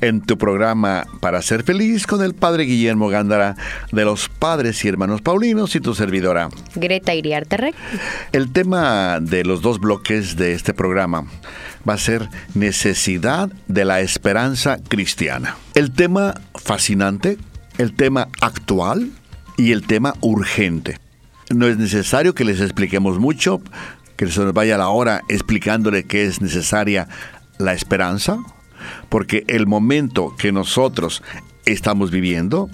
en tu programa Para ser feliz con el Padre Guillermo Gándara de los Padres y Hermanos Paulinos y tu servidora. Greta Iriarte El tema de los dos bloques de este programa va a ser necesidad de la esperanza cristiana. El tema fascinante, el tema actual y el tema urgente. No es necesario que les expliquemos mucho, que se nos vaya la hora explicándole que es necesaria la esperanza, porque el momento que nosotros estamos viviendo,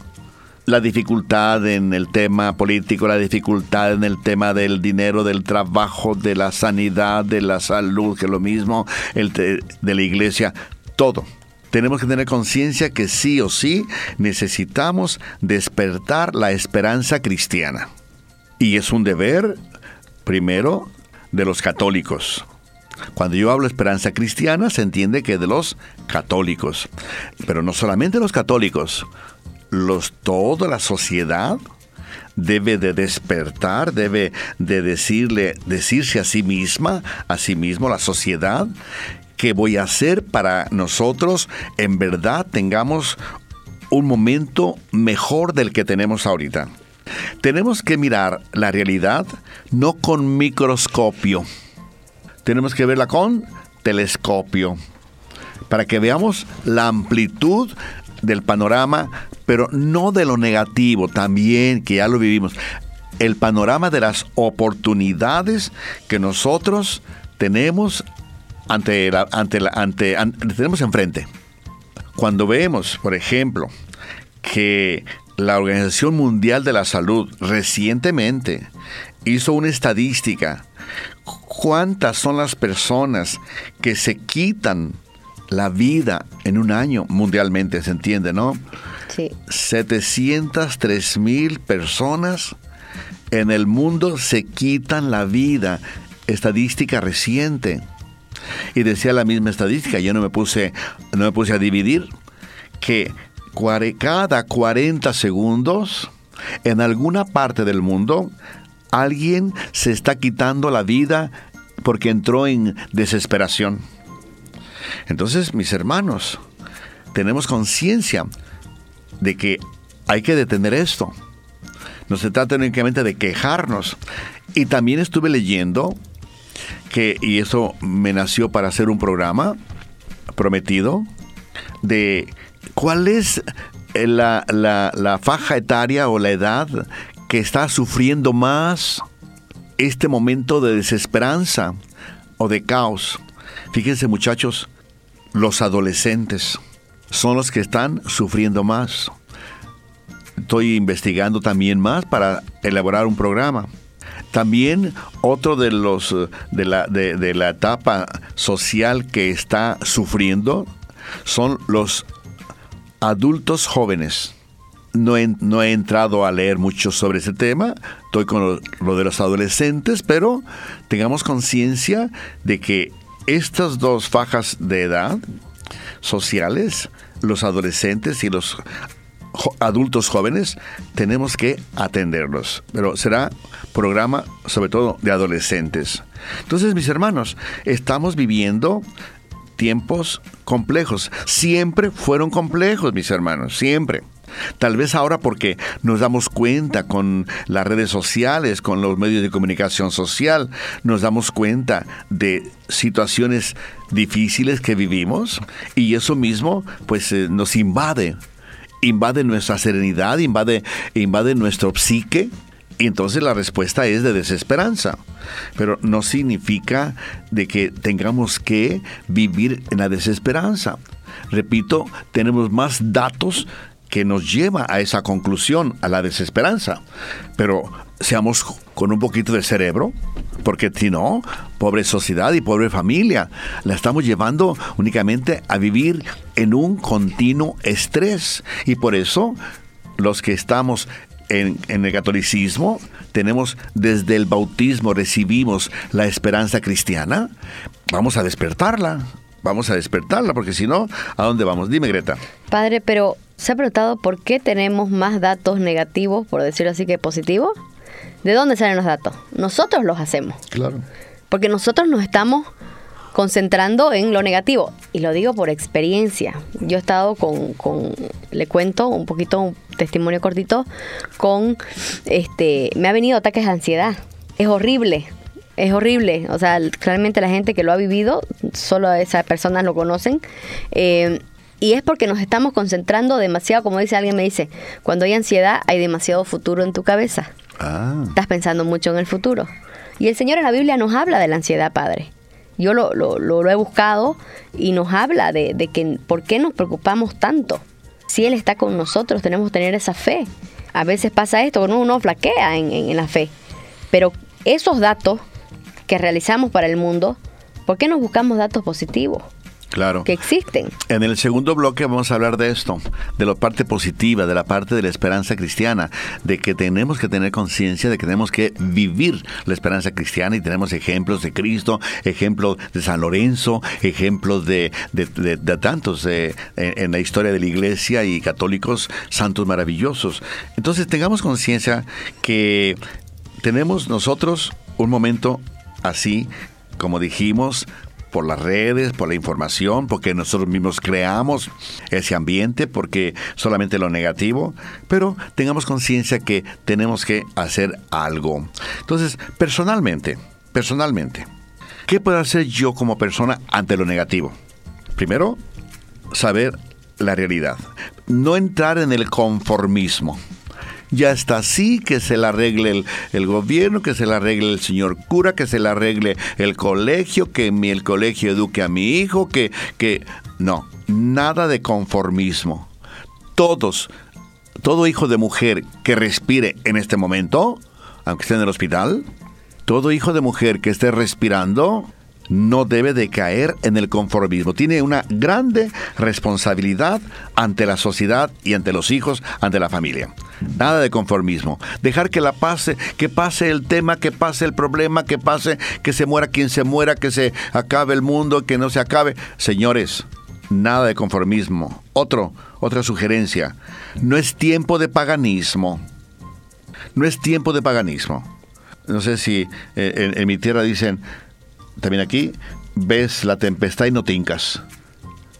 la dificultad en el tema político, la dificultad en el tema del dinero, del trabajo, de la sanidad, de la salud, que es lo mismo, el de, de la iglesia, todo. Tenemos que tener conciencia que sí o sí necesitamos despertar la esperanza cristiana. Y es un deber, primero, de los católicos. Cuando yo hablo esperanza cristiana, se entiende que de los católicos. Pero no solamente los católicos, los, toda la sociedad debe de despertar, debe de decirle, decirse a sí misma, a sí mismo, la sociedad, qué voy a hacer para nosotros en verdad tengamos un momento mejor del que tenemos ahorita. Tenemos que mirar la realidad no con microscopio, tenemos que verla con telescopio, para que veamos la amplitud del panorama, pero no de lo negativo, también que ya lo vivimos, el panorama de las oportunidades que nosotros tenemos ante la, ante la, ante, tenemos enfrente. Cuando vemos, por ejemplo, que la Organización Mundial de la Salud recientemente hizo una estadística. ¿Cuántas son las personas que se quitan la vida en un año mundialmente? ¿Se entiende, no? Sí. 703 mil personas en el mundo se quitan la vida. Estadística reciente. Y decía la misma estadística, yo no me puse, no me puse a dividir, que cada 40 segundos en alguna parte del mundo alguien se está quitando la vida porque entró en desesperación. Entonces, mis hermanos, tenemos conciencia de que hay que detener esto. No se trata únicamente de quejarnos. Y también estuve leyendo que, y eso me nació para hacer un programa prometido, de cuál es la, la, la faja etaria o la edad que está sufriendo más este momento de desesperanza o de caos. Fíjense muchachos, los adolescentes son los que están sufriendo más. Estoy investigando también más para elaborar un programa. También otro de los de la, de la etapa social que está sufriendo son los adultos jóvenes no he, entrado a leer mucho sobre ese tema, estoy con lo, de los adolescentes, pero tengamos conciencia de que estas dos fajas de edad sociales, los adolescentes y los adultos jóvenes, tenemos que atenderlos. Pero será programa sobre todo de adolescentes. Entonces, mis hermanos, estamos viviendo tiempos complejos. Siempre fueron complejos, mis hermanos, siempre. Tal vez ahora porque nos damos cuenta con las redes sociales, con los medios de comunicación social, nos damos cuenta de situaciones difíciles que vivimos y eso mismo pues eh, nos invade, invade nuestra serenidad, invade, invade nuestro psique y entonces la respuesta es de desesperanza. Pero no significa de que tengamos que vivir en la desesperanza. Repito, tenemos más datos que nos lleva a esa conclusión, a la desesperanza. Pero seamos con un poquito de cerebro, porque si no, pobre sociedad y pobre familia, la estamos llevando únicamente a vivir en un continuo estrés. Y por eso, los que estamos en, en el catolicismo tenemos desde el bautismo recibimos la esperanza cristiana, vamos a despertarla. Vamos a despertarla, porque si no, ¿a dónde vamos? Dime, Greta. Padre, pero ¿se ha preguntado por qué tenemos más datos negativos, por decirlo así, que positivos? ¿De dónde salen los datos? Nosotros los hacemos. Claro. Porque nosotros nos estamos concentrando en lo negativo. Y lo digo por experiencia. Yo he estado con, con le cuento un poquito, un testimonio cortito, con, este, me ha venido ataques de ansiedad. Es horrible, es horrible. O sea, claramente la gente que lo ha vivido, solo esas personas lo conocen. Eh, y es porque nos estamos concentrando demasiado, como dice alguien me dice, cuando hay ansiedad hay demasiado futuro en tu cabeza. Ah. Estás pensando mucho en el futuro. Y el Señor en la Biblia nos habla de la ansiedad, Padre. Yo lo, lo, lo he buscado y nos habla de, de, que por qué nos preocupamos tanto. Si Él está con nosotros, tenemos que tener esa fe. A veces pasa esto, uno, uno flaquea en, en, en la fe. Pero esos datos que realizamos para el mundo, ¿por qué nos buscamos datos positivos? Claro. Que existen. En el segundo bloque vamos a hablar de esto, de la parte positiva, de la parte de la esperanza cristiana, de que tenemos que tener conciencia de que tenemos que vivir la esperanza cristiana y tenemos ejemplos de Cristo, ejemplos de San Lorenzo, ejemplos de, de, de, de tantos en, en la historia de la iglesia y católicos santos maravillosos. Entonces tengamos conciencia que tenemos nosotros un momento así, como dijimos, por las redes, por la información, porque nosotros mismos creamos ese ambiente, porque solamente lo negativo, pero tengamos conciencia que tenemos que hacer algo. Entonces, personalmente, personalmente, ¿qué puedo hacer yo como persona ante lo negativo? Primero, saber la realidad. No entrar en el conformismo ya está así, que se la arregle el, el, gobierno, que se la arregle el señor cura, que se la arregle el colegio, que mi, el colegio eduque a mi hijo, que, que... No, nada de conformismo. Todos, todo hijo de mujer que respire en este momento, aunque esté en el hospital, todo hijo de mujer que esté respirando, no debe de caer en el conformismo. Tiene una grande responsabilidad ante la sociedad y ante los hijos, ante la familia. Nada de conformismo. Dejar que la pase, que pase el tema, que pase el problema, que pase, que se muera quien se muera, que se acabe el mundo, que no se acabe. Señores, nada de conformismo. Otro, otra sugerencia. No es tiempo de paganismo. No es tiempo de paganismo. No sé si eh, en, en mi tierra dicen, también aquí, ves la tempestad y no te hincas.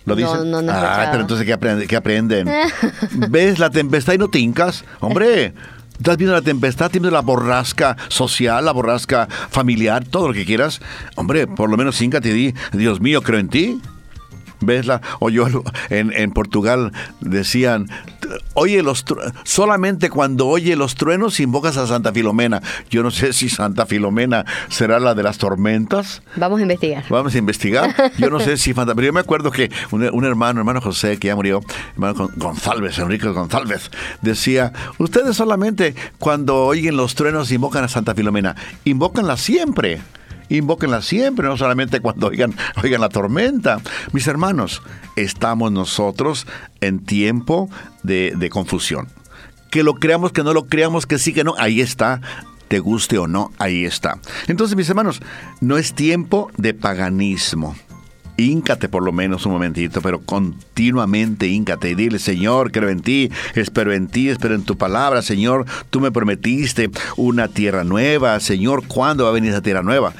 ¿Lo dicen? No, no, no ah, pero entonces, ¿qué, aprende, qué aprenden? ¿Ves la tempestad y no te hincas? Hombre, estás viendo la tempestad, estás viendo la borrasca social, la borrasca familiar, todo lo que quieras. Hombre, por lo menos híncate y di, Dios mío, creo en ti. ¿Ves la? O yo en, en Portugal decían, oye los solamente cuando oye los truenos invocas a Santa Filomena. Yo no sé si Santa Filomena será la de las tormentas. Vamos a investigar. Vamos a investigar. Yo no sé si pero yo me acuerdo que un, un hermano, hermano José, que ya murió, hermano González, Enrique González, decía, ustedes solamente cuando oyen los truenos invocan a Santa Filomena, invócanla siempre invóquenla siempre, no solamente cuando oigan, oigan la tormenta. Mis hermanos, estamos nosotros en tiempo de, de confusión. Que lo creamos, que no lo creamos, que sí, que no, ahí está te guste o no, ahí está. Entonces, mis hermanos, no es tiempo de paganismo. Híncate por lo menos un momentito, pero continuamente híncate y dile, Señor, creo en ti, espero en ti, espero en tu palabra, Señor, tú me prometiste una tierra nueva, Señor, ¿cuándo va a venir esa tierra nueva?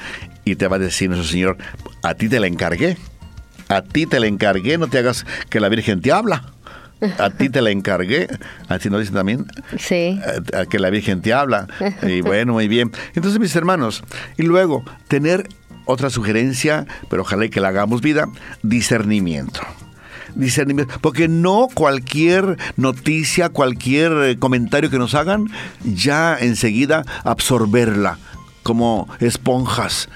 Y te va a decir nuestro Señor, a ti te la encargué, a ti te la encargué, no te hagas que la Virgen te habla. A ti te la encargué. Así nos dicen también. Sí. A, a que la Virgen te habla. Y bueno, muy bien. Entonces, mis hermanos, y luego, tener otra sugerencia, pero ojalá que la hagamos vida, discernimiento. Discernimiento, porque no cualquier noticia, cualquier eh, comentario que nos hagan, ya enseguida absorberla como esponjas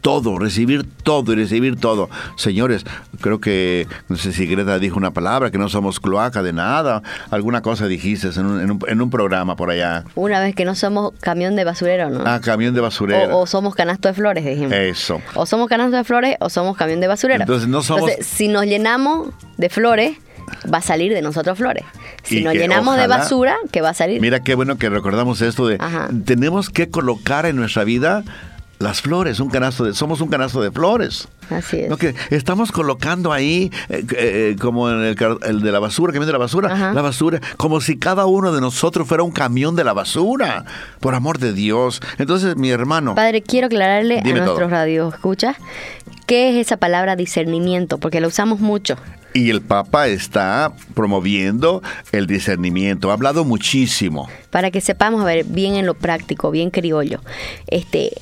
todo, recibir todo y recibir todo. Señores, creo que, no sé si Greta dijo una palabra, que no somos cloaca de nada, alguna cosa dijiste en un, en un, en un programa por allá. Una vez que no somos camión de basurero, ¿no? Ah, camión de basurero. O, o somos canasto de flores, dijimos. Eso. O somos canasto de flores o somos camión de basurero. Entonces no somos... Entonces, si nos llenamos de flores, va a salir de nosotros flores. Si Y nos llenamos de basura, ¿qué va a salir? Mira qué bueno que recordamos esto de Ajá. tenemos que colocar en nuestra vida las flores, un canasto de, somos un canasto de flores. Así es. No, que estamos colocando ahí, eh, eh, como en el, el de la basura, camión de la basura, Ajá. la basura, como si cada uno de nosotros fuera un camión de la basura, por amor de Dios. Entonces, mi hermano, Padre, quiero aclararle a nuestros radio escuchas qué es esa palabra discernimiento, porque la usamos mucho. y el Papa está promoviendo el discernimiento, ha hablado muchísimo. para que sepamos a ver bien en lo práctico, bien criollo. Este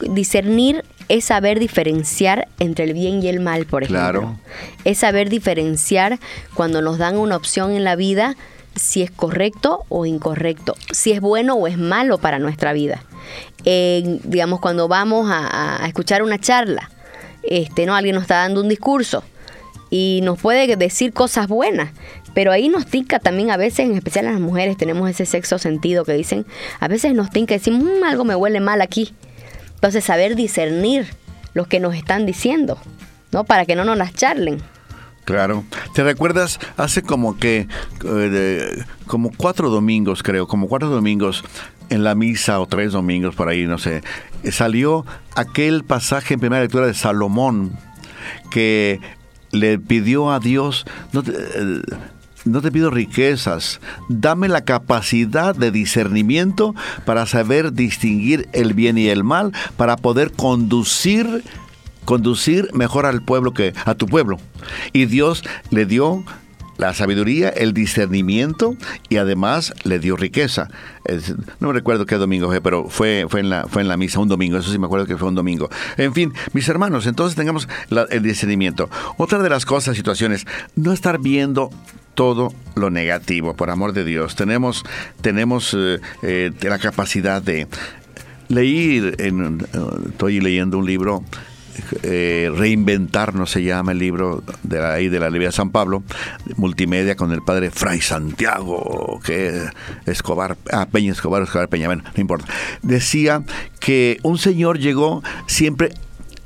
discernir es saber diferenciar entre el bien y el mal, por ejemplo. Claro. Es saber diferenciar cuando nos dan una opción en la vida si es correcto o incorrecto, si es bueno o es malo para nuestra vida. En, digamos, cuando vamos a, a escuchar una charla, este, ¿no? Alguien nos está dando un discurso y nos puede decir cosas buenas, pero ahí nos tinca también a veces, en especial las mujeres, tenemos ese sexo sentido que dicen, a veces nos tinca decir, "Mm, algo me huele mal aquí. Entonces, saber discernir lo que nos están diciendo, ¿no? Para que no nos las charlen. Claro. ¿Te recuerdas hace como que, eh, como cuatro domingos, creo, como cuatro domingos en la misa o tres domingos por ahí, no sé, eh, salió aquel pasaje en primera lectura de Salomón que le pidió a Dios, no eh, no te pido riquezas, dame la capacidad de discernimiento para saber distinguir el bien y el mal, para poder conducir conducir mejor al pueblo que a tu pueblo. Y Dios le dio la sabiduría, el discernimiento y además le dio riqueza. No me recuerdo qué domingo fue, pero fue, fue, en la, fue en la misa, un domingo, eso sí me acuerdo que fue un domingo. En fin, mis hermanos, entonces tengamos el discernimiento. Otra de las cosas, situaciones, no estar viendo todo lo negativo, por amor de Dios. Tenemos, tenemos eh, eh, la capacidad de leer, en, eh, estoy leyendo un libro eh, Reinventarnos se llama el libro de ahí de la Libia de San Pablo, multimedia con el padre Fray Santiago, que Escobar, ah, Peña Escobar, Escobar Peña, bueno, no importa. Decía que un señor llegó siempre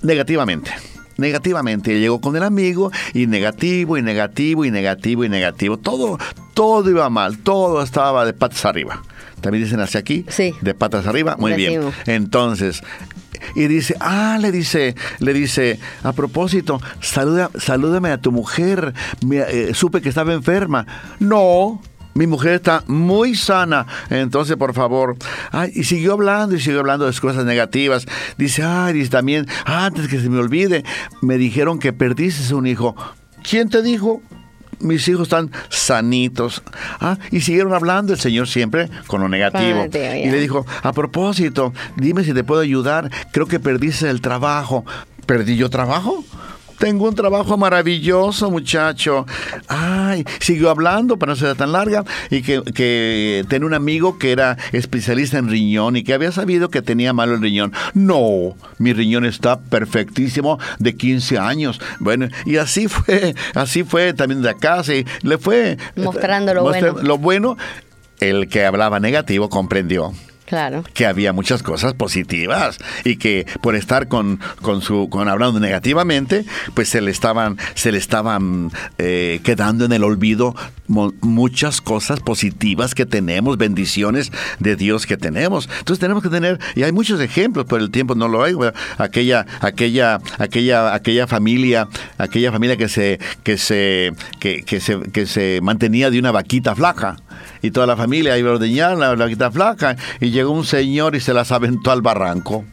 negativamente. Negativamente, llegó con el amigo y negativo y negativo y negativo y negativo. Todo, todo iba mal, todo estaba de patas arriba. También dicen hacia aquí, Sí. de patas arriba, muy bien. Entonces, y dice, ah, le dice, le dice, a propósito, saluda, salúdame a tu mujer, me, eh, supe que estaba enferma. No, mi mujer está muy sana, entonces por favor. Ay, y siguió hablando y siguió hablando de cosas negativas. Dice, ay, dice también, antes que se me olvide, me dijeron que perdiste un hijo. ¿Quién te dijo? Mis hijos están sanitos. Ah, y siguieron hablando el Señor siempre con lo negativo. Y le dijo, a propósito, dime si te puedo ayudar. Creo que perdiste el trabajo. ¿Perdí yo trabajo? Tengo un trabajo maravilloso, muchacho. Ay, siguió hablando para no ser tan larga y que, que tenía un amigo que era especialista en riñón y que había sabido que tenía malo el riñón. No, mi riñón está perfectísimo de 15 años. Bueno, y así fue, así fue también de acá, sí, le fue Mostrando lo bueno. Lo bueno, el que hablaba negativo comprendió Claro. que había muchas cosas positivas y que por estar con, con su con hablando negativamente pues se le estaban se le estaban eh, quedando en el olvido muchas cosas positivas que tenemos bendiciones de Dios que tenemos entonces tenemos que tener y hay muchos ejemplos por el tiempo no lo hay pero aquella aquella aquella aquella familia aquella familia que se que se que, que se que se mantenía de una vaquita flaca y toda la familia iba a ordeñar la vaquita flaca y llegó un señor y se las aventó al barranco.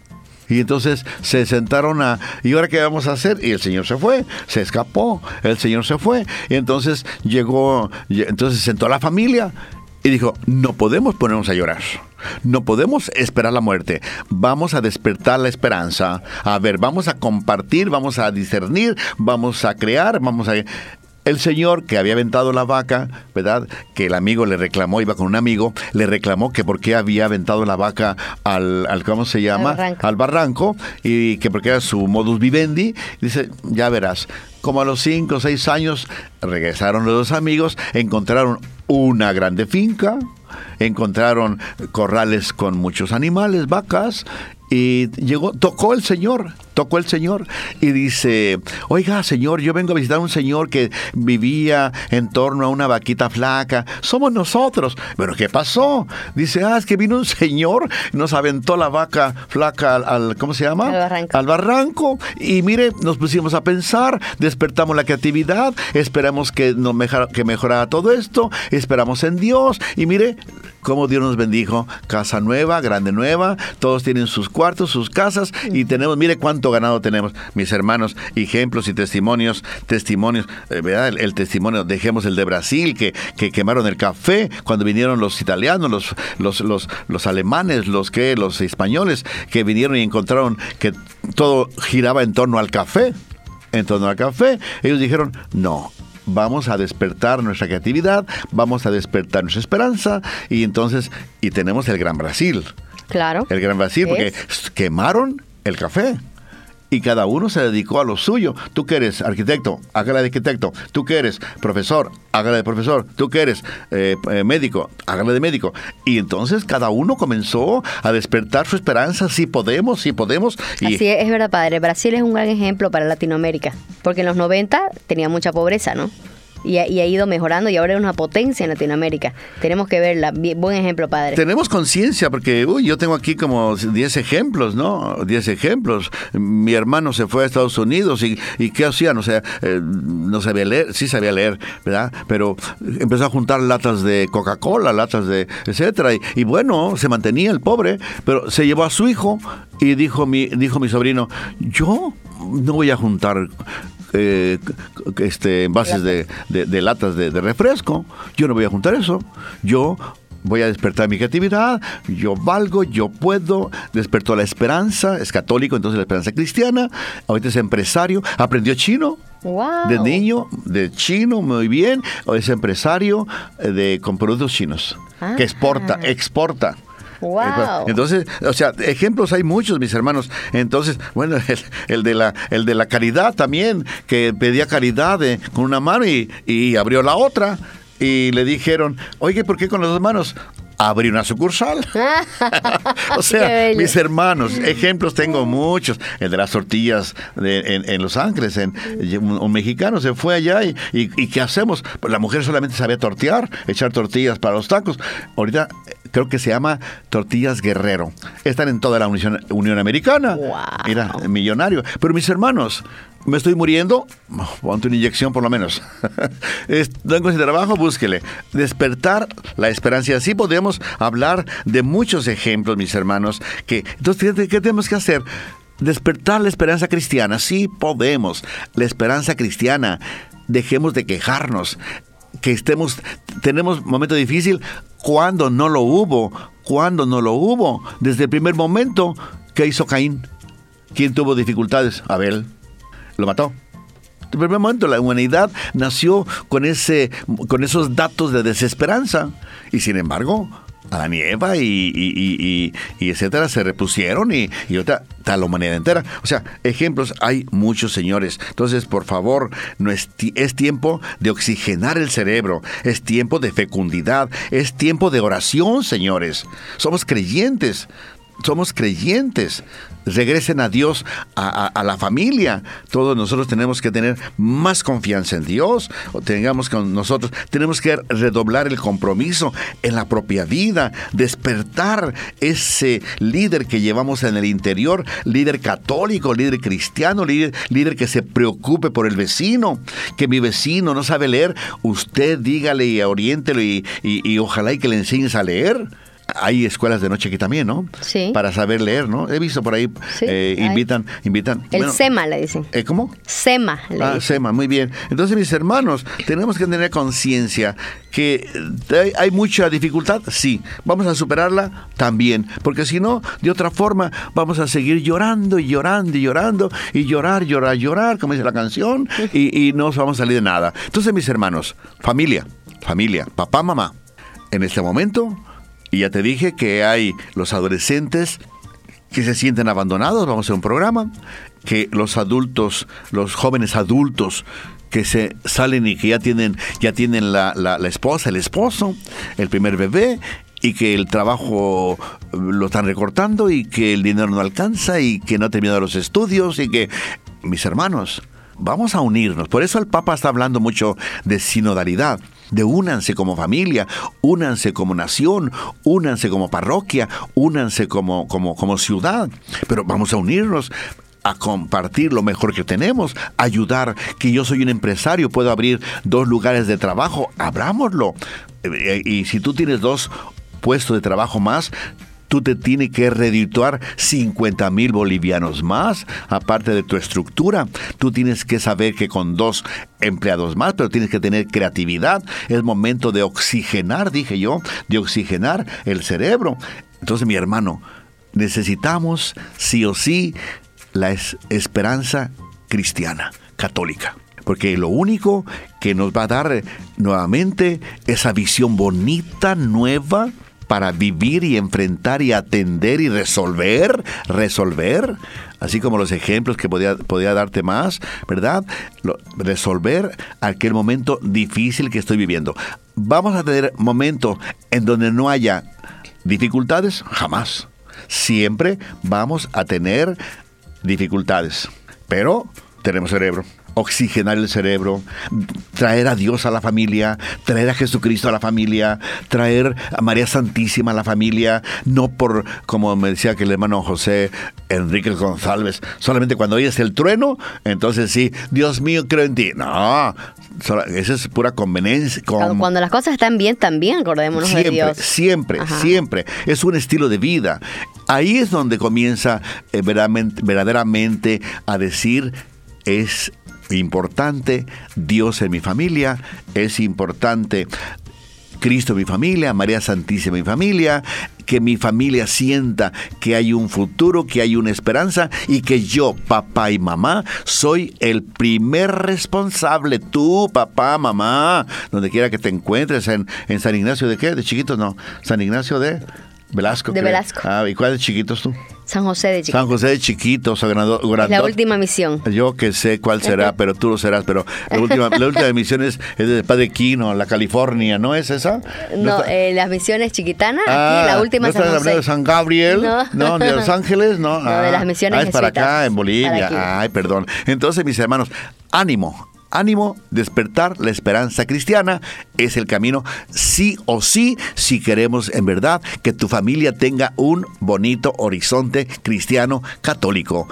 Y entonces se sentaron a, ¿y ahora qué vamos a hacer? Y el señor se fue, se escapó, el señor se fue. Y entonces llegó, entonces sentó a la familia y dijo, no podemos ponernos a llorar. No podemos esperar la muerte. Vamos a despertar la esperanza. A ver, vamos a compartir, vamos a discernir, vamos a crear, vamos a... El señor que había aventado la vaca, ¿verdad? Que el amigo le reclamó, iba con un amigo, le reclamó que por qué había aventado la vaca al, al ¿cómo se llama? barranco. al barranco y que porque era su modus vivendi. Dice, ya verás, como a los cinco o seis años regresaron los dos amigos, encontraron una grande finca, encontraron corrales con muchos animales, vacas, y llegó, tocó el Señor, tocó el Señor y dice, oiga Señor, yo vengo a visitar a un Señor que vivía en torno a una vaquita flaca, somos nosotros. Pero ¿qué pasó? Dice, ah, es que vino un Señor, nos aventó la vaca flaca al, ¿cómo se llama? Al barranco. Al barranco. Y mire, nos pusimos a pensar, despertamos la creatividad, esperamos que, nos que mejorara todo esto, esperamos en Dios y mire, cómo Dios nos bendijo. Casa nueva, grande nueva, todos tienen sus cuartos, sus casas y tenemos, mire cuánto ganado tenemos, mis hermanos, ejemplos y testimonios, testimonios, eh, ¿verdad? El, el testimonio, dejemos el de Brasil, que, que quemaron el café cuando vinieron los italianos, los, los, los, los alemanes, los que, los españoles, que vinieron y encontraron que todo giraba en torno al café en torno al café, ellos dijeron, no, vamos a despertar nuestra creatividad, vamos a despertar nuestra esperanza y entonces, y tenemos el Gran Brasil. Claro. El Gran Brasil, porque Es. quemaron el café. Y cada uno se dedicó a lo suyo. Tú que eres arquitecto, hágala de arquitecto. Tú que eres profesor, hágala de profesor. Tú que eres eh, eh, médico, hágala de médico. Y entonces cada uno comenzó a despertar su esperanza. Sí podemos, sí podemos. Y Así es, es verdad, padre. Brasil es un gran ejemplo para Latinoamérica, porque en los 90 tenía mucha pobreza, ¿no? Y ha, y ha ido mejorando y ahora es una potencia en Latinoamérica. Tenemos que verla. Buen ejemplo, padre. Tenemos conciencia, porque uy, yo tengo aquí como 10 ejemplos, ¿no? 10 ejemplos. Mi hermano se fue a Estados Unidos y, y ¿qué hacían? O sea, eh, no sabía leer, sí sabía leer, ¿verdad? Pero empezó a juntar latas de Coca-Cola, latas de etcétera. Y, y bueno, se mantenía el pobre, pero se llevó a su hijo y dijo mi, dijo mi sobrino, yo no voy a juntar eh, este, envases de, de- de latas de, de refresco. Yo no voy a juntar eso. Yo voy a despertar mi creatividad. Yo valgo, yo puedo. Despertó la esperanza. Es católico, entonces la esperanza cristiana. Ahorita es empresario. Aprendió chino. Wow. De niño, de chino, muy bien. O es empresario eh, de, con productos chinos. Ah. Que exporta, exporta. Wow. Entonces, o sea, ejemplos hay muchos, mis hermanos. Entonces, bueno, el, el de, la, el de la caridad también, que pedía caridad eh, con una mano y, y abrió la otra. Y le dijeron, oye, ¿por qué con las dos manos? Abrí una sucursal. o sea, mis hermanos, ejemplos tengo muchos. El de las tortillas de- en, en Los Ángeles, en, un, un mexicano se fue allá y, y- y ¿qué hacemos? Pues la mujer solamente sabía tortear, echar tortillas para los tacos. Ahorita creo que se llama Tortillas Guerrero. Están en toda la Unión, Unión Americana. Wow. Mira, millonario. Pero mis hermanos, me estoy muriendo, ponte una inyección por lo menos. Tengo ese trabajo, búsquele. Despertar la esperanza. Y así podemos hablar de muchos ejemplos, mis hermanos. Que, entonces, ¿qué, qué tenemos que hacer? Despertar la esperanza cristiana. Sí podemos. La esperanza cristiana. Dejemos de quejarnos. Que estemos, tenemos momento difícil cuando no lo hubo. Cuando no lo hubo. Desde el primer momento, ¿qué hizo Caín? ¿Quién tuvo dificultades? Abel. Lo mató. En primer momento la humanidad nació con, ese, con esos datos de desesperanza. Y sin embargo, Adán y Eva y, y, y- y- etcétera se repusieron y, y otra, tal humanidad entera. O sea, ejemplos hay muchos, señores. Entonces, por favor, no es, es tiempo de oxigenar el cerebro, es tiempo de fecundidad, es tiempo de oración, señores. Somos creyentes somos creyentes. Regresen a Dios, a, la familia. Todos nosotros tenemos que tener más confianza en Dios. O tengamos con nosotros, tenemos que redoblar el compromiso en la propia vida, despertar ese líder que llevamos en el interior, líder católico, líder cristiano, líder, que se preocupe por el vecino, que mi vecino no sabe leer, usted dígale y oriéntelo y, y- y ojalá y que le enseñes a leer. Hay escuelas de noche aquí también, ¿no? Sí. Para saber leer, ¿no? He visto por ahí, Sí, eh, invitan, invitan. El bueno, SEMA le dicen. ¿eh, ¿Cómo? SEMA le Ah, dicen. SEMA, muy bien. Entonces, mis hermanos, tenemos que tener conciencia que hay, mucha dificultad, sí. Vamos a superarla también, porque si no, de otra forma, vamos a seguir llorando y llorando y llorando y llorar, llorar, llorar, como dice la canción, y, y no vamos a salir de nada. Entonces, mis hermanos, familia, familia, papá, mamá, en este momento, y ya te dije que hay los adolescentes que se sienten abandonados, vamos a un programa, que los adultos, los jóvenes adultos que se salen y que ya tienen, ya tienen la, la, la esposa, el esposo, el primer bebé, y que el trabajo lo están recortando y que el dinero no alcanza y que no ha terminado los estudios y que, mis hermanos, vamos a unirnos. Por eso el Papa está hablando mucho de sinodalidad de únanse como familia, únanse como nación, únanse como parroquia, únanse como, como, como ciudad. Pero vamos a unirnos a compartir lo mejor que tenemos, ayudar, que yo soy un empresario, puedo abrir dos lugares de trabajo, abrámoslo. Eh, y si tú tienes dos puestos de trabajo más, tú te tienes que redituar 50 mil bolivianos más, aparte de tu estructura. Tú tienes que saber que con dos empleados más, pero tienes que tener creatividad. Es momento de oxigenar, dije yo, de oxigenar el cerebro. Entonces, mi hermano, necesitamos sí o sí la esperanza cristiana, católica porque lo único que nos va a dar nuevamente esa visión bonita, nueva, para vivir y enfrentar y atender y resolver, resolver, así como los ejemplos que podía, podía darte más, ¿verdad? resolver aquel momento difícil que estoy viviendo. Vamos a tener momentos en donde no haya dificultades, jamás. Siempre vamos a tener dificultades, pero tenemos cerebro oxigenar el cerebro, traer a Dios a la familia, traer a Jesucristo a la familia, traer a María Santísima a la familia, no por, como me decía que el hermano José Enrique González, solamente cuando oyes el trueno, entonces sí, Dios mío, creo en ti. No, esa es pura conveniencia. Cuando las cosas están bien, también acordémonos siempre, de Dios. Siempre, siempre. Es un estilo de vida. Ahí es donde comienza eh, verdaderamente a decir es importante Dios en mi familia, es importante Cristo en mi familia, María Santísima en mi familia, que mi familia sienta que hay un futuro, que hay una esperanza y que yo, papá y mamá, soy el primer responsable. Tú, papá, mamá, donde quiera que te encuentres, en, en San Ignacio de qué? De chiquitos, no. San Ignacio de Velasco. De Velasco. Ah, ¿y cuáles chiquitos tú? San José de Chiquitos. San José de Chiquitos, La última misión. Yo que sé cuál será, pero tú lo serás. Pero la última, la última misión es, de Padre Quino, la California, ¿no es esa? No, eh, las misiones chiquitanas, ah, aquí la última ¿no San José. de San Gabriel? No. ¿De Los Ángeles? No, no de las ah, misiones ah, es para acá, en Bolivia. Ay, perdón. Entonces, mis hermanos, ánimo, ánimo, despertar la esperanza cristiana es el camino sí o sí si queremos en verdad que tu familia tenga un bonito horizonte cristiano católico.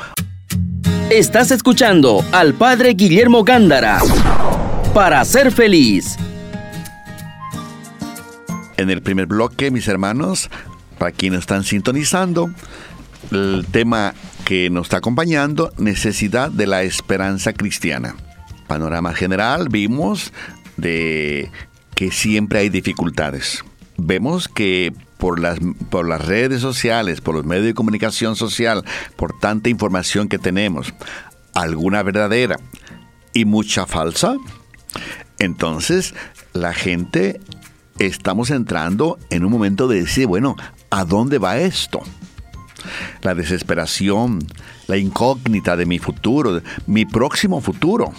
Estás escuchando al Padre Guillermo Gándara para ser feliz. En el primer bloque, mis hermanos, para quienes están sintonizando, el tema que nos está acompañando, necesidad de la esperanza cristiana panorama general vimos de que siempre hay dificultades. Vemos que por las, por las redes sociales, por los medios de comunicación social, por tanta información que tenemos, alguna verdadera y mucha falsa, entonces la gente estamos entrando en un momento de decir, bueno, ¿a dónde va esto? La desesperación, la incógnita de mi futuro, mi próximo futuro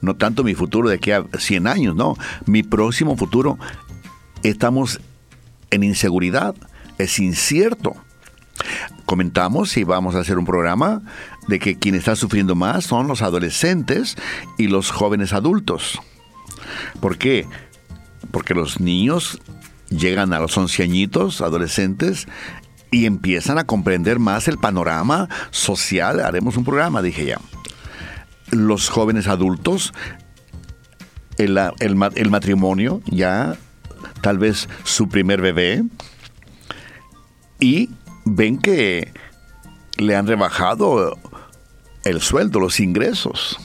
no tanto mi futuro de aquí a 100 años, no, mi próximo futuro, estamos en inseguridad, es incierto. Comentamos y vamos a hacer un programa de que quien está sufriendo más son los adolescentes y los jóvenes adultos. ¿Por qué? Porque los niños llegan a los 11 añitos, adolescentes, y empiezan a comprender más el panorama social. Haremos un programa, dije ya los jóvenes adultos, el, el, matrimonio, ya tal vez su primer bebé, y ven que le han rebajado el sueldo, los ingresos,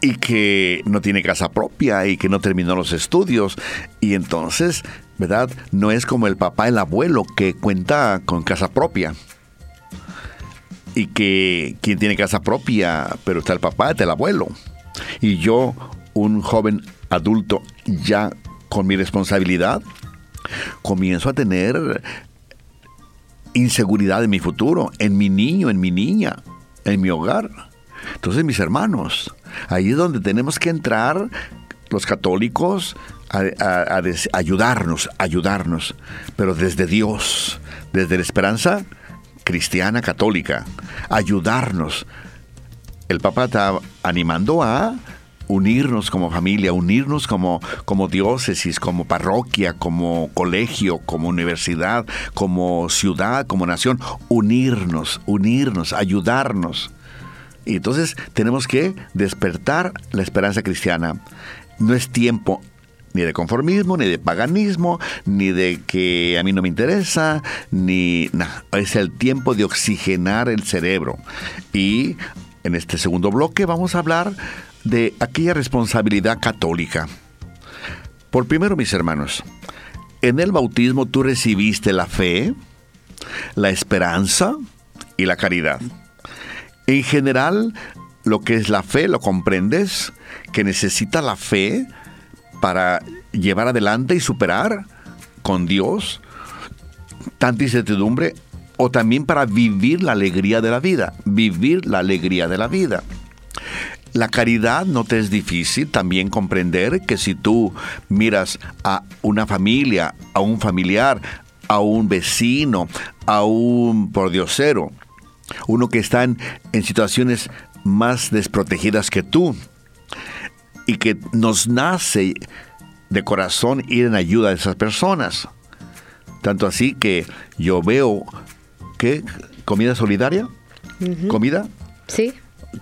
y que no tiene casa propia y que no terminó los estudios, y entonces, ¿verdad? No es como el papá, el abuelo que cuenta con casa propia y que quien tiene casa propia, pero está el papá, está el abuelo. Y yo, un joven adulto ya con mi responsabilidad, comienzo a tener inseguridad en mi futuro, en mi niño, en mi niña, en mi hogar. Entonces, mis hermanos, Ahí es donde tenemos que entrar los católicos a, a ayudarnos, ayudarnos, pero desde Dios, desde la esperanza cristiana católica, ayudarnos. El Papa está animando a unirnos como familia, unirnos como, como diócesis, como parroquia, como colegio, como universidad, como ciudad, como nación, unirnos, unirnos, ayudarnos. Y entonces tenemos que despertar la esperanza cristiana. No es tiempo ni de conformismo, ni de paganismo, ni de que a mí no me interesa, ni nada. Es el tiempo de oxigenar el cerebro. Y en este segundo bloque vamos a hablar de aquella responsabilidad católica. Por primero, mis hermanos, en el bautismo tú recibiste la fe, la esperanza y la caridad. En general, lo que es la fe, lo comprendes, que necesita la fe para llevar adelante y superar con Dios tanta incertidumbre o también para vivir la alegría de la vida, vivir la alegría de la vida. La caridad no te es difícil también comprender que si tú miras a una familia, a un familiar, a un vecino, a un pordiosero, uno que está en, situaciones más desprotegidas que tú y que nos nace de corazón ir en ayuda de esas personas. Tanto así que yo veo que comida solidaria, comida. Sí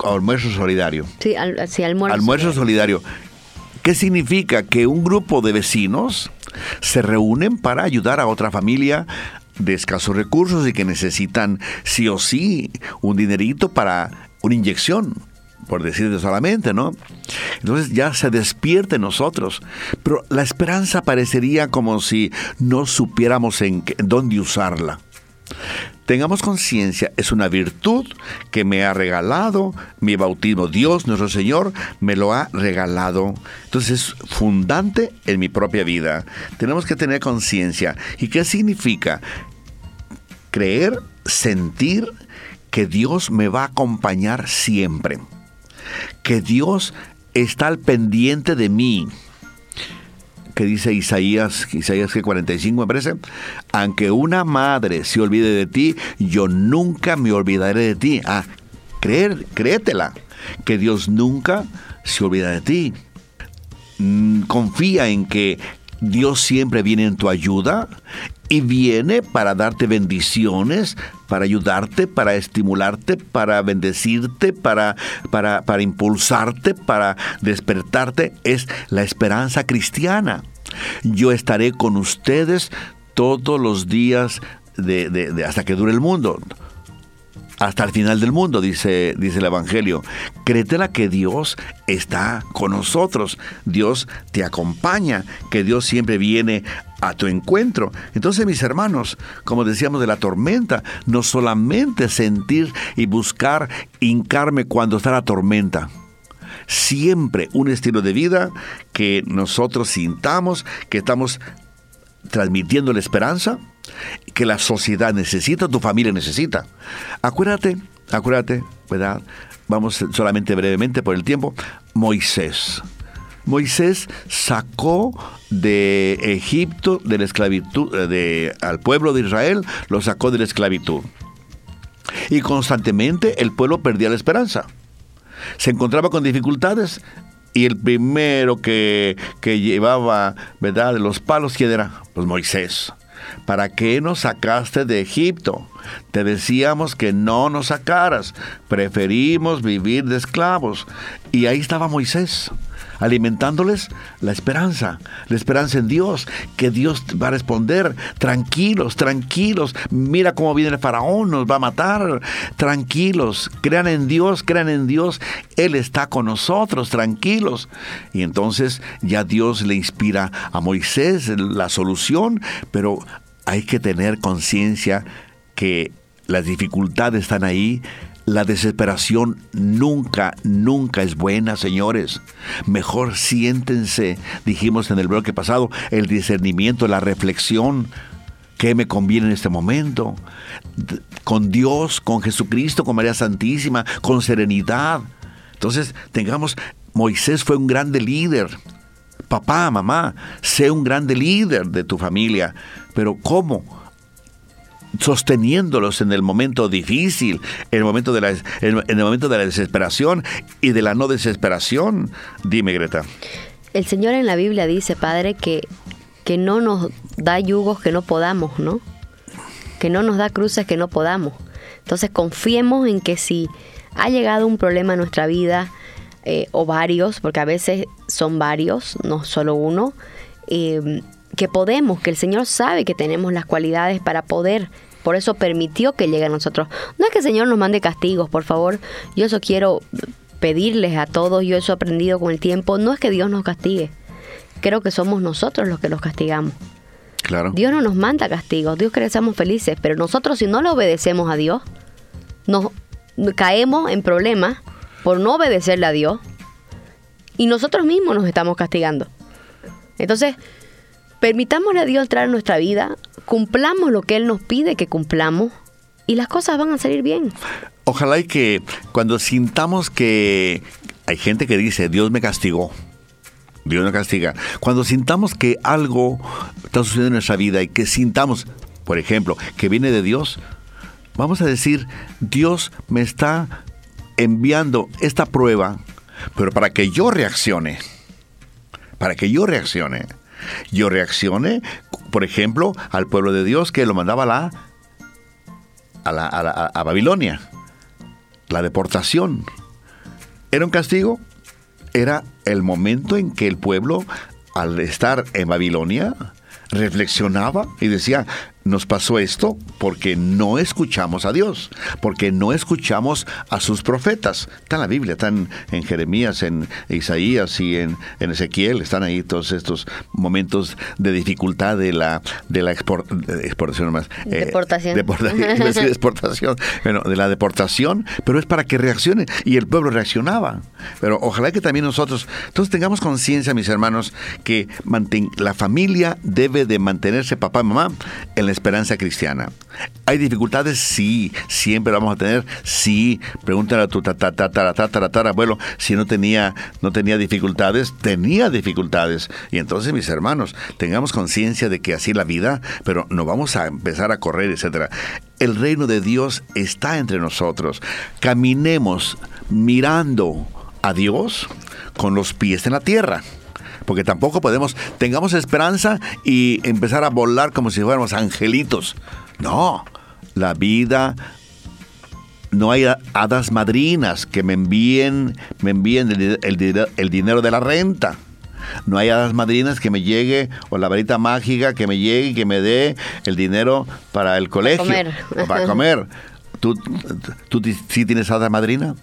almuerzo solidario. Sí, almuerzo. Almuerzo solidario. ¿Qué significa? Que un grupo de vecinos se reúnen para ayudar a otra familia de escasos recursos y que necesitan sí o sí un dinerito para una inyección, por decirte solamente, ¿no? Entonces ya se despierte en nosotros. Pero la esperanza parecería como si no supiéramos en dónde usarla. Tengamos conciencia, es una virtud que me ha regalado mi bautismo. Dios, nuestro Señor, me lo ha regalado. Entonces es fundante en mi propia vida. Tenemos que tener conciencia. ¿Y qué significa? Creer, sentir que Dios me va a acompañar siempre. Que Dios está al pendiente de mí que dice Isaías, Isaías que 45 me parece, aunque una madre se olvide de ti, yo nunca me olvidaré de ti. Ah, creer, créetela, que Dios nunca se olvida de ti. Mm, confía en que Dios siempre viene en tu ayuda y viene para darte bendiciones, para ayudarte, para estimularte, para bendecirte, para, para, para impulsarte, para despertarte. Es la esperanza cristiana. Yo estaré con ustedes todos los días de, hasta que dure el mundo hasta el final del mundo, dice, dice el Evangelio. Créetela que Dios está con nosotros, Dios te acompaña, que Dios siempre viene a tu encuentro. Entonces, mis hermanos, como decíamos de la tormenta, no solamente sentir y buscar hincarme cuando está la tormenta, siempre un estilo de vida que nosotros sintamos que estamos transmitiendo la esperanza, que la sociedad necesita, tu familia necesita. Acuérdate, acuérdate, ¿verdad? Vamos solamente brevemente por el tiempo. Moisés. Moisés sacó de Egipto, de la esclavitud, eh, de, al pueblo de Israel, lo sacó de la esclavitud. Y constantemente el pueblo perdía la esperanza. Se encontraba con dificultades y el primero que, que llevaba, ¿verdad?, de los palos, ¿quién era? Pues Moisés. ¿Para qué nos sacaste de Egipto? Te decíamos que no nos sacaras. Preferimos vivir de esclavos. Y ahí estaba Moisés alimentándoles la esperanza, la esperanza en Dios, que Dios va a responder, tranquilos, tranquilos, mira cómo viene el faraón, nos va a matar, tranquilos, crean en Dios, crean en Dios, Él está con nosotros, tranquilos. Y entonces ya Dios le inspira a Moisés la solución, pero hay que tener conciencia que las dificultades están ahí, la desesperación nunca, nunca es buena, señores. Mejor siéntense, dijimos en el bloque pasado, el discernimiento, la reflexión. ¿Qué me conviene en este momento? Con Dios, con Jesucristo, con María Santísima, con serenidad. Entonces, tengamos, Moisés fue un grande líder. Papá, mamá, sé un grande líder de tu familia. Pero ¿cómo? Sosteniéndolos en el momento difícil, en el momento de la, en el momento de la desesperación y de la no desesperación. Dime, Greta. El Señor en la Biblia dice, Padre, que, que no nos da yugos que no podamos, ¿no? Que no nos da cruces que no podamos. Entonces confiemos en que si ha llegado un problema en nuestra vida, eh, o varios, porque a veces son varios, no solo uno, eh, que podemos, que el Señor sabe que tenemos las cualidades para poder. Por eso permitió que llegue a nosotros. No es que el Señor nos mande castigos, por favor. Yo eso quiero pedirles a todos, yo eso he aprendido con el tiempo. No es que Dios nos castigue. Creo que somos nosotros los que los castigamos. Claro. Dios no nos manda castigos, Dios quiere que seamos felices, pero nosotros si no le obedecemos a Dios, nos caemos en problemas por no obedecerle a Dios y nosotros mismos nos estamos castigando. Entonces, permitámosle a Dios entrar en nuestra vida, cumplamos lo que Él nos pide que cumplamos y las cosas van a salir bien. Ojalá y que cuando sintamos que hay gente que dice, Dios me castigó, Dios me castiga, cuando sintamos que algo está sucediendo en nuestra vida y que sintamos, por ejemplo, que viene de Dios, vamos a decir, Dios me está enviando esta prueba, pero para que yo reaccione, para que yo reaccione, yo reaccione, por ejemplo, al pueblo de Dios que lo mandaba a a, Babilonia, la deportación. ¿Era un castigo? Era el momento en que el pueblo, al estar en Babilonia, reflexionaba y decía, nos pasó esto porque no escuchamos a Dios, porque no escuchamos a sus profetas. Está en la Biblia, están en Jeremías, en Isaías y en, Ezequiel, están ahí todos estos momentos de dificultad de la, de la exportación más. Eh, deportación. exportación, bueno, de la deportación, pero es para que reaccione y el pueblo reaccionaba. Pero ojalá que también nosotros, entonces tengamos conciencia, mis hermanos, que la familia debe de mantenerse papá y mamá en la esperanza cristiana. ¿Hay dificultades? Sí. ¿Siempre vamos a tener? Sí. Pregúntale a tu abuelo si no tenía, no tenía dificultades. Tenía dificultades. Y entonces, mis hermanos, tengamos conciencia de que así la vida, pero no vamos a empezar a correr, etcétera. El reino de Dios está entre nosotros. Caminemos mirando a Dios con los pies en la tierra porque tampoco podemos, tengamos esperanza y empezar a volar como si fuéramos angelitos. No, la vida no hay hadas madrinas que me envíen, me envíen el, dinero de la renta. No hay hadas madrinas que me llegue, o la varita mágica que me llegue y que me dé el dinero para el colegio. Para comer. Para comer. ¿Tú, tú, tú sí tienes hada madrina?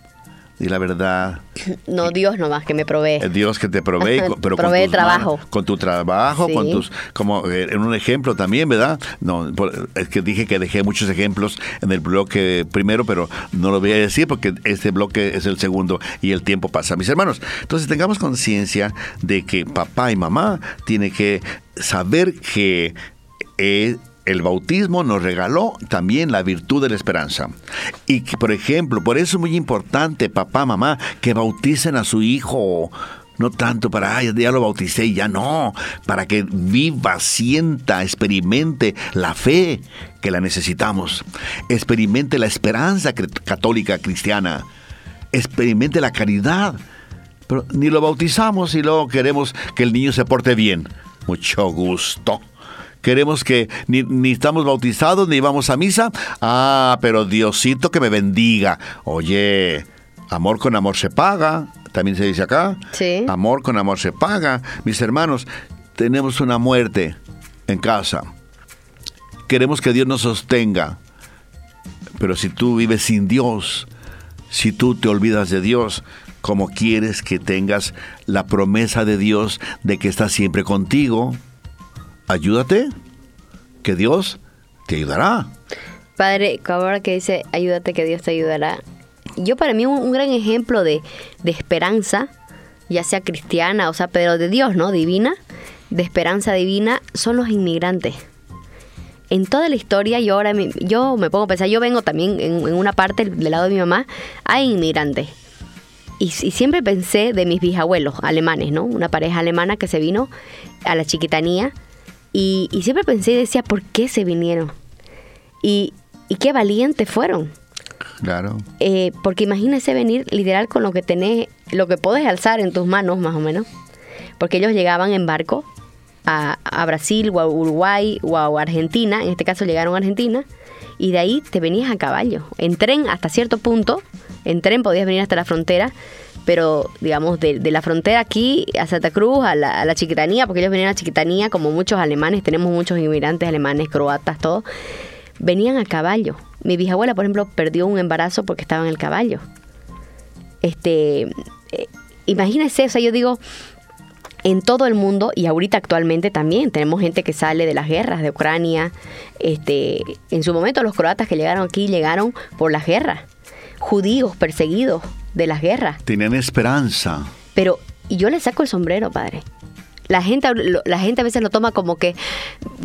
Y la verdad. No, Dios nomás que me provee. Dios que te provee, pero provee con trabajo. con tu trabajo, con tus, como eh, en un ejemplo también, ¿verdad? No, es que dije que dejé muchos ejemplos en el bloque primero, pero no lo voy a decir porque este bloque es el segundo y el tiempo pasa. Mis hermanos, entonces tengamos conciencia de que papá y mamá tienen que saber que eh, el bautismo nos regaló también la virtud de la esperanza. Y que, por ejemplo, por eso es muy importante, papá, mamá, que bauticen a su hijo. No tanto para, ay, ya lo bauticé y ya no, para que viva, sienta, experimente la fe que la necesitamos, experimente la esperanza católica cristiana, experimente la caridad. Pero ni lo bautizamos y luego queremos que el niño se porte bien. Mucho gusto queremos que ni, estamos bautizados ni vamos a misa. Ah, pero Diosito que me bendiga. Oye, amor con amor se paga. También se dice acá. Sí. Amor con amor se paga. Mis hermanos, tenemos una muerte en casa. Queremos que Dios nos sostenga. Pero si tú vives sin Dios, si tú te olvidas de Dios, ¿cómo quieres que tengas la promesa de Dios de que está siempre contigo? Ayúdate, que Dios te ayudará. Padre, ahora que dice, ayúdate, que Dios te ayudará. Yo para mí un, gran ejemplo de, esperanza, ya sea cristiana, o sea, pero de Dios, ¿no? Divina, de esperanza divina, son los inmigrantes. En toda la historia, yo ahora me, yo me pongo a pensar, yo vengo también en, en una parte del lado de mi mamá, hay inmigrantes. y, y siempre pensé de mis bisabuelos alemanes, ¿no? Una pareja alemana que se vino a la chiquitanía y, y siempre pensé y decía, ¿por qué se vinieron? Y, y qué valientes fueron. Claro. Eh, porque imagínese venir literal con lo que tenés, lo que podés alzar en tus manos, más o menos. Porque ellos llegaban en barco a, a Brasil o a Uruguay o a Argentina. En este caso llegaron a Argentina. Y de ahí te venías a caballo. En tren hasta cierto punto. En tren podías venir hasta la frontera. Pero, digamos, de, la frontera aquí a Santa Cruz, a la, la Chiquitanía, porque ellos venían a Chiquitanía, como muchos alemanes, tenemos muchos inmigrantes alemanes, croatas, todo, venían a caballo. Mi bisabuela, por ejemplo, perdió un embarazo porque estaba en el caballo. Este, eh, imagínense, o sea, yo digo, en todo el mundo y ahorita actualmente también tenemos gente que sale de las guerras de Ucrania. Este, en su momento los croatas que llegaron aquí llegaron por las guerras. Judíos perseguidos de las guerras. Tenían esperanza. Pero y yo le saco el sombrero, padre. La gente, la gente a veces lo toma como que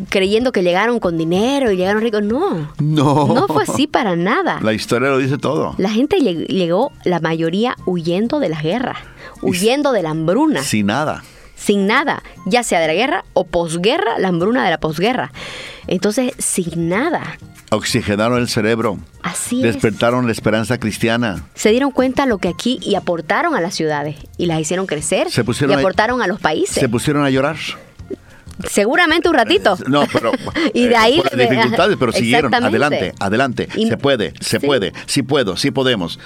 creyendo que llegaron con dinero y llegaron ricos. No, No. no fue así para nada. La historia lo dice todo. La gente lleg- llegó, la mayoría huyendo de las guerras, huyendo de la hambruna, Sin nada. sin nada, ya sea de la guerra o posguerra, la hambruna de la posguerra. Entonces, sin nada. Oxigenaron el cerebro. Así es. Despertaron la esperanza cristiana. Se dieron cuenta lo que aquí y aportaron a las ciudades y las hicieron crecer Se pusieron y a- aportaron a los países. Se pusieron a llorar. Seguramente un ratito. No, pero y de eh, ahí por las dificultades, pero siguieron. Adelante, adelante. Y- se puede, se sí. puede, sí puedo, sí podemos.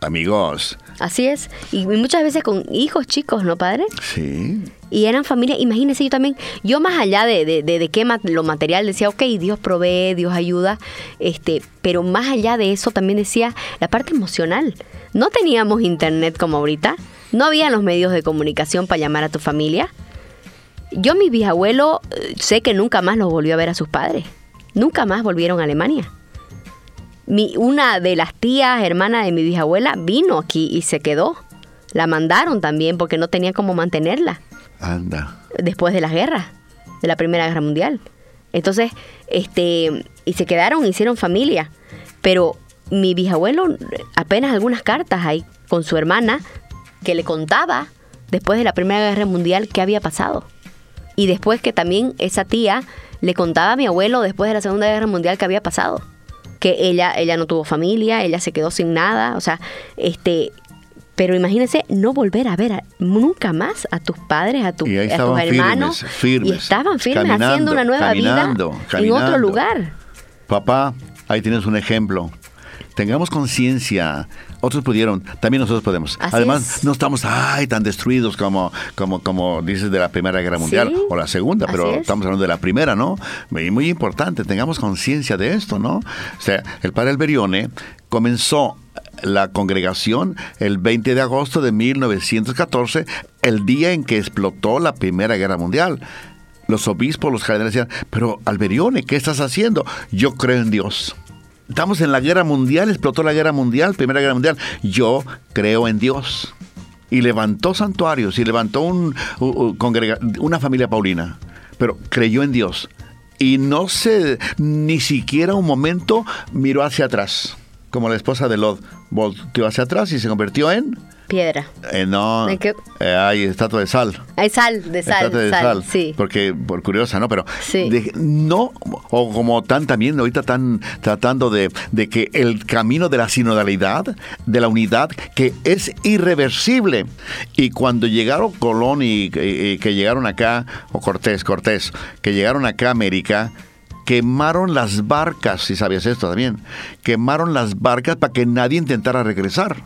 Amigos, Así es. Y muchas veces con hijos chicos, ¿no, padre? sí. Y eran familias, imagínense yo también, yo más allá de, de, de, de qué lo material decía, ok, Dios provee, Dios ayuda, este, pero más allá de eso también decía la parte emocional. No teníamos internet como ahorita, no había los medios de comunicación para llamar a tu familia. Yo, mi bisabuelo, eh, sé que nunca más los volvió a ver a sus padres. Nunca más volvieron a Alemania. Mi, una de las tías, hermana de mi bisabuela, vino aquí y se quedó. La mandaron también porque no tenía cómo mantenerla Anda. después de las guerras, de la Primera Guerra Mundial. Entonces, este, y se quedaron, hicieron familia. Pero mi bisabuelo, apenas algunas cartas ahí con su hermana, que le contaba después de la Primera Guerra Mundial qué había pasado. Y después que también esa tía le contaba a mi abuelo después de la Segunda Guerra Mundial qué había pasado. Que ella, ella no tuvo familia, ella se quedó sin nada. O sea, este, pero imagínense no volver a ver a- nunca más a tus padres, a, tu- a tus hermanos. firmes, firmes, y estaban firmes haciendo una nueva caminando, vida en otro lugar. Papá, ahí tienes un ejemplo. Tengamos conciencia. Otros pudieron, también nosotros podemos. Así Además, es. no estamos ay, tan destruidos como, como, como dices de la Primera Guerra Mundial Sí, o la Segunda, pero es. estamos hablando de la primera, ¿no? Y muy importante, tengamos conciencia de esto, ¿no? O sea, el padre Alberione comenzó la congregación el 20 de agosto de 1914, el día en que explotó la Primera Guerra Mundial. Los obispos, los cardenales decían, pero Alberione, ¿qué estás haciendo? Yo creo en Dios. Estamos en la guerra mundial, explotó la guerra mundial, Primera Guerra Mundial. Yo creo en Dios. Y levantó santuarios y levantó un, una familia paulina. Pero creyó en Dios. Y no se, ni siquiera un momento miró hacia atrás. Como la esposa de Lot volteó hacia atrás y se convirtió en... Piedra. eh, no, eh, hay estatua de sal. Hay sal, de sal, Estatua de sal, sal, sí. Porque, por curiosa, ¿no? Pero Sí. de- no, o como tan también ahorita están tratando de, de que el camino de la sinodalidad, de la unidad, que es irreversible. Y cuando llegaron Colón y, y- y que llegaron acá, o Cortés, Cortés, que llegaron acá a América, quemaron las barcas, si sabías esto también, quemaron las barcas para que nadie intentara regresar.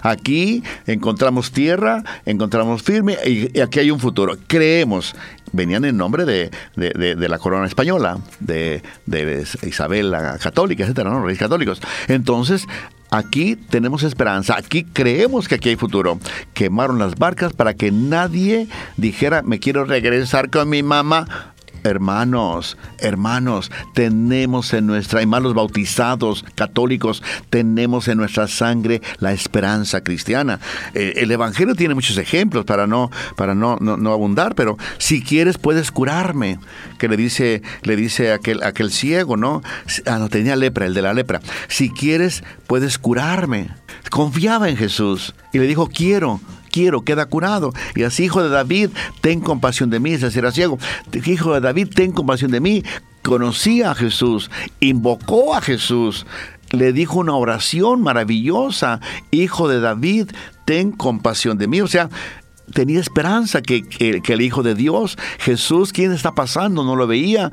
Aquí encontramos tierra, encontramos firme y, aquí hay un futuro. Creemos, venían en nombre de, de- la corona española, de, de Isabel la católica, etcétera, ¿no? Reyes católicos. Entonces, aquí tenemos esperanza, aquí creemos que aquí hay futuro. Quemaron las barcas para que nadie dijera, me quiero regresar con mi mamá. Hermanos, hermanos, tenemos en nuestra, y más los bautizados católicos, tenemos en nuestra sangre la esperanza cristiana. Eh, el Evangelio tiene muchos ejemplos para no, para no, no, abundar, pero si quieres puedes curarme. Que le dice, le dice aquel, aquel ciego, ¿no? Ah, no, tenía lepra, el de la lepra. Si quieres puedes curarme. Confiaba en Jesús y le dijo, quiero, quiero, queda curado. Y así, hijo de David, ten compasión de mí, ese era ciego. Hijo de David, ten compasión de mí. Conocía a Jesús, invocó a Jesús, le dijo una oración maravillosa, hijo de David, ten compasión de mí. O sea, tenía esperanza que, que, el Hijo de Dios, Jesús, ¿quién está pasando? No lo veía.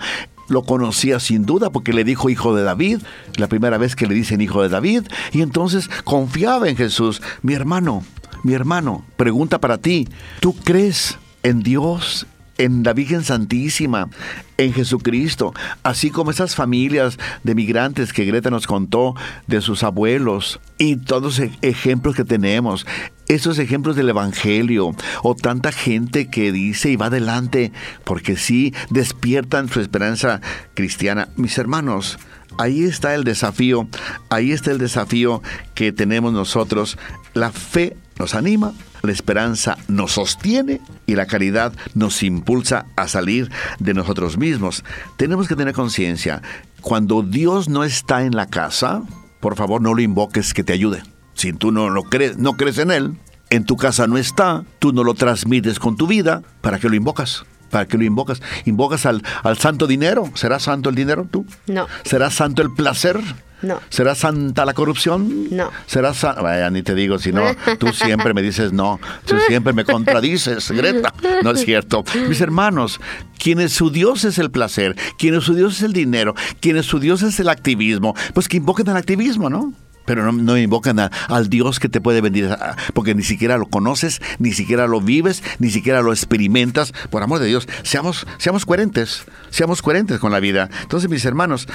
Lo conocía sin duda porque le dijo hijo de David, la primera vez que le dicen hijo de David, y entonces confiaba en Jesús. Mi hermano, mi hermano, pregunta para ti, ¿tú crees en Dios, en la Virgen Santísima, en Jesucristo, así como esas familias de migrantes que Greta nos contó de sus abuelos y todos los ejemplos que tenemos, esos ejemplos del Evangelio o tanta gente que dice y va adelante porque sí despiertan su esperanza cristiana. Mis hermanos, ahí está el desafío, ahí está el desafío que tenemos nosotros. La fe nos anima, la esperanza nos sostiene y la caridad nos impulsa a salir de nosotros mismos. Tenemos que tener conciencia, cuando Dios no está en la casa, por favor no lo invoques que te ayude. Si tú no lo crees, no crees en él, en tu casa no está, tú no lo transmites con tu vida, ¿para qué lo invocas? ¿Para qué lo invocas? ¿Invocas al, al santo dinero? ¿Será santo el dinero tú? No. ¿Será santo el placer? No. ¿Será santa la corrupción? No. ¿Será santa? Vaya, ni te digo, si no, tú siempre me dices no. Tú siempre me contradices, Greta. No es cierto. Mis hermanos, quien su Dios es el placer, quien su Dios es el dinero, quien su Dios es el activismo, pues que invoquen al activismo, ¿no? Pero no, invocan al Dios que te puede venir, porque ni siquiera lo conoces, ni siquiera lo vives, ni siquiera lo experimentas. Por amor de Dios, seamos, seamos coherentes, seamos coherentes con la vida. Entonces, mis hermanos,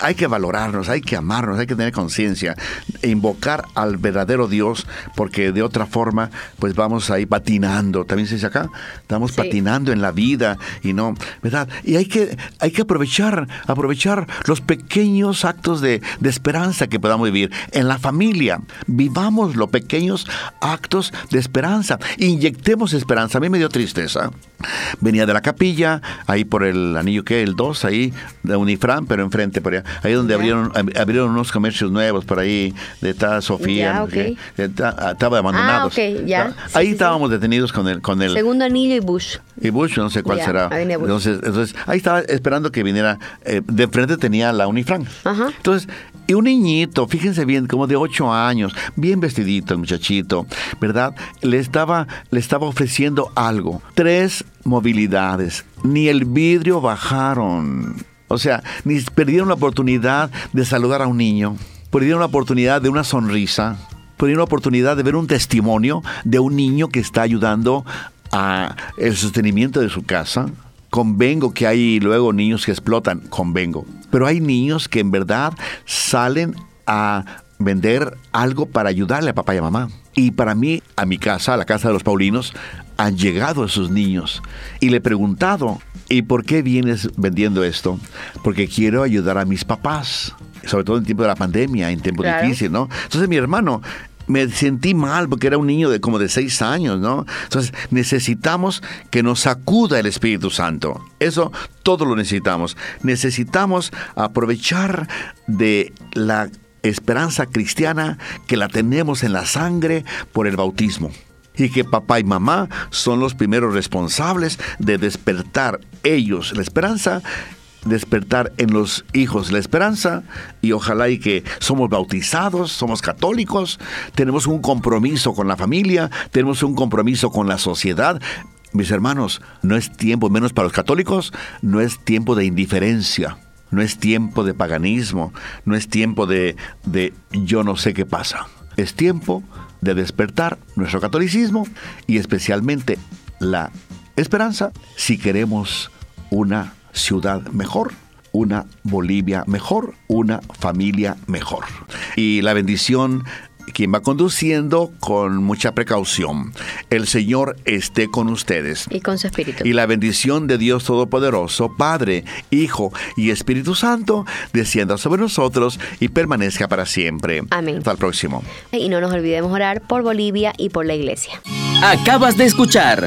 hay que valorarnos, hay que amarnos, hay que tener conciencia, e invocar al verdadero Dios, porque de otra forma, pues vamos ahí patinando. También se dice acá, estamos patinando en la vida y no, ¿verdad? Y hay que, hay que aprovechar, aprovechar los pequeños actos de, de esperanza que podamos vivir en la familia. Vivamos los pequeños actos de esperanza. Inyectemos esperanza. A mí me dio tristeza. Venía de la capilla, ahí por el anillo que el 2, ahí de Unifran, pero enfrente, por allá. Ahí donde abrieron, abrieron unos comercios nuevos por ahí, de tal Sofía. estaba abandonado. Ah, ahí estábamos detenidos con el, con el... Segundo anillo y Bush. Y Bush, no sé cuál será. Entonces, entonces, ahí estaba esperando que viniera. Eh, de frente tenía la Unifran. Entonces, y un niñito, fíjense bien, como de ocho años, bien vestidito el muchachito, ¿verdad? Le estaba, le estaba ofreciendo algo. Tres movilidades. Ni el vidrio bajaron. O sea, ni perdieron la oportunidad de saludar a un niño. Perdieron la oportunidad de una sonrisa. Perdieron la oportunidad de ver un testimonio de un niño que está ayudando a el sostenimiento de su casa. Convengo que hay luego niños que explotan, convengo. Pero hay niños que en verdad salen a vender algo para ayudarle a papá y a mamá. Y para mí, a mi casa, a la casa de los Paulinos, han llegado esos niños. Y le he preguntado, ¿y por qué vienes vendiendo esto? Porque quiero ayudar a mis papás sobre todo en tiempo de la pandemia, en tiempo difícil, ¿no? Entonces mi hermano me sentí mal porque era un niño de como de seis años, ¿no? Entonces necesitamos que nos sacuda el Espíritu Santo. Eso todo lo necesitamos. Necesitamos aprovechar de la esperanza cristiana que la tenemos en la sangre por el bautismo y que papá y mamá son los primeros responsables de despertar ellos la esperanza despertar en los hijos la esperanza y ojalá y que somos bautizados, somos católicos, tenemos un compromiso con la familia, tenemos un compromiso con la sociedad. Mis hermanos, no es tiempo, menos para los católicos, no es tiempo de indiferencia, no es tiempo de paganismo, no es tiempo de, de yo no sé qué pasa. Es tiempo de despertar nuestro catolicismo y especialmente la esperanza si queremos una ciudad mejor, una Bolivia mejor, una familia mejor. Y la bendición quien va conduciendo con mucha precaución. El Señor esté con ustedes. Y con su espíritu. Y la bendición de Dios Todopoderoso, Padre, Hijo y Espíritu Santo, descienda sobre nosotros y permanezca para siempre. Amén. Hasta el próximo. Y no nos olvidemos orar por Bolivia y por la iglesia. Acabas de escuchar